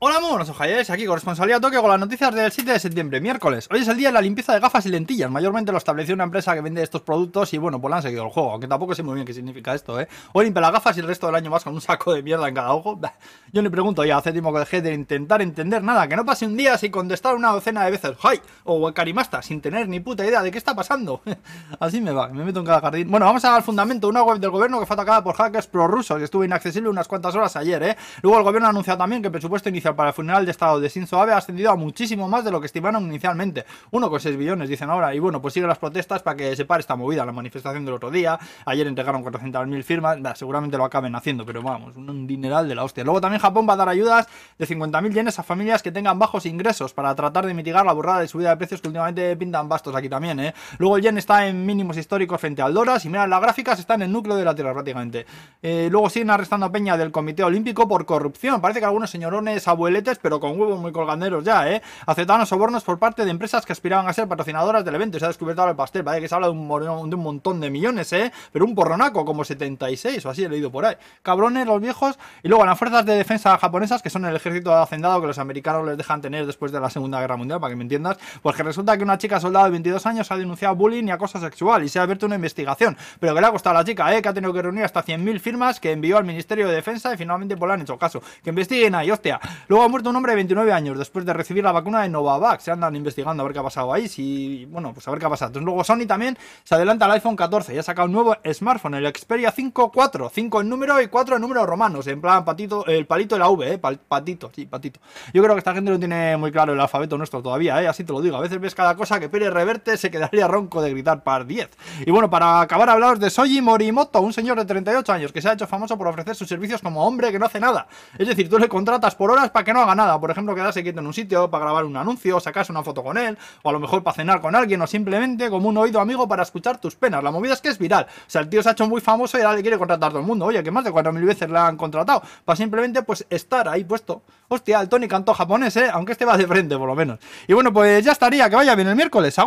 Hola, muy buenos ojalles, aquí corresponsalía Tokio con las noticias del 7 de septiembre, miércoles. Hoy es el día de la limpieza de gafas y lentillas. Mayormente lo estableció una empresa que vende estos productos y bueno, pues le han seguido el juego, aunque tampoco sé muy bien qué significa esto, ¿eh? Hoy limpia las gafas y el resto del año vas con un saco de mierda en cada ojo. Yo le pregunto ya, hace tiempo que dejé de intentar entender nada, que no pase un día sin contestar una docena de veces ¡Hi! o Karimasta, sin tener ni puta idea de qué está pasando. Así me va, me meto en cada jardín. Bueno, vamos al fundamento, una web del gobierno que fue atacada por hackers prorrusos y estuvo inaccesible unas cuantas horas ayer, ¿eh? Luego el gobierno ha anunciado también que el presupuesto inicial para el funeral de Estado de Shinzo Abe ha ascendido a muchísimo más de lo que estimaron inicialmente. 1,6 billones, dicen ahora. Y bueno, pues siguen las protestas para que se pare esta movida. La manifestación del otro día. Ayer entregaron 400.000 firmas. seguramente lo acaben haciendo, pero vamos, un, dineral de la hostia. Luego también Japón va a dar ayudas de 50.000 yenes a familias que tengan bajos ingresos para tratar de mitigar la burrada de subida de precios que últimamente pintan bastos aquí también, ¿eh? Luego el yen está en mínimos históricos frente al dólar. Si miran las gráficas, está en el núcleo de la Tierra prácticamente. Eh, luego siguen arrestando a Peña del Comité Olímpico por corrupción. Parece que algunos señorones abueletes, pero con huevos muy colganderos ya, ¿eh? Aceptaron sobornos por parte de empresas que aspiraban a ser patrocinadoras del evento se ha descubierto ahora el pastel, ¿vale? Que se habla de un, de un montón de millones, ¿eh? Pero un porronaco, como 76 o así he leído por ahí. Cabrones los viejos. Y luego las fuerzas de defensa japonesas, que son el ejército de hacendado que los americanos les dejan tener después de la Segunda Guerra Mundial, para que me entiendas, pues que resulta que una chica soldado de 22 años ha denunciado bullying y acoso sexual y se ha abierto una investigación. Pero que le ha costado a la chica, ¿eh? Que ha tenido que reunir hasta 100.000 firmas que envió al Ministerio de Defensa y finalmente pues le han hecho caso. Que investiguen ahí, hostia. Luego ha muerto un hombre de 29 años después de recibir la vacuna de Novavax. Se andan investigando a ver qué ha pasado ahí. Si, bueno, pues a ver qué ha pasado. Entonces, luego Sony también se adelanta al iPhone 14 y ha sacado un nuevo smartphone, el Xperia 5 4. 5 en número y 4 en números romanos. En plan, patito, el palito de la V, ¿eh? patito, sí, patito. Yo creo que esta gente no tiene muy claro el alfabeto nuestro todavía, ¿eh? Así te lo digo. A veces ves cada cosa que Pérez Reverte se quedaría ronco de gritar par 10. Y bueno, para acabar, hablaros de Soji Morimoto, un señor de 38 años que se ha hecho famoso por ofrecer sus servicios como hombre que no hace nada. Es decir, tú le contratas por horas para que no haga nada. Por ejemplo, quedarse quieto en un sitio para grabar un anuncio, sacarse una foto con él, o a lo mejor para cenar con alguien, o simplemente como un oído amigo para escuchar tus penas. La movida es que es viral. O sea, el tío se ha hecho muy famoso y ahora le quiere contratar todo el mundo. Oye, que más de 4.000 veces le han contratado. Para simplemente pues estar ahí puesto. Hostia, el Tony cantó japonés, ¿eh? Aunque este va de frente, por lo menos. Y bueno, pues ya estaría. Que vaya bien el miércoles.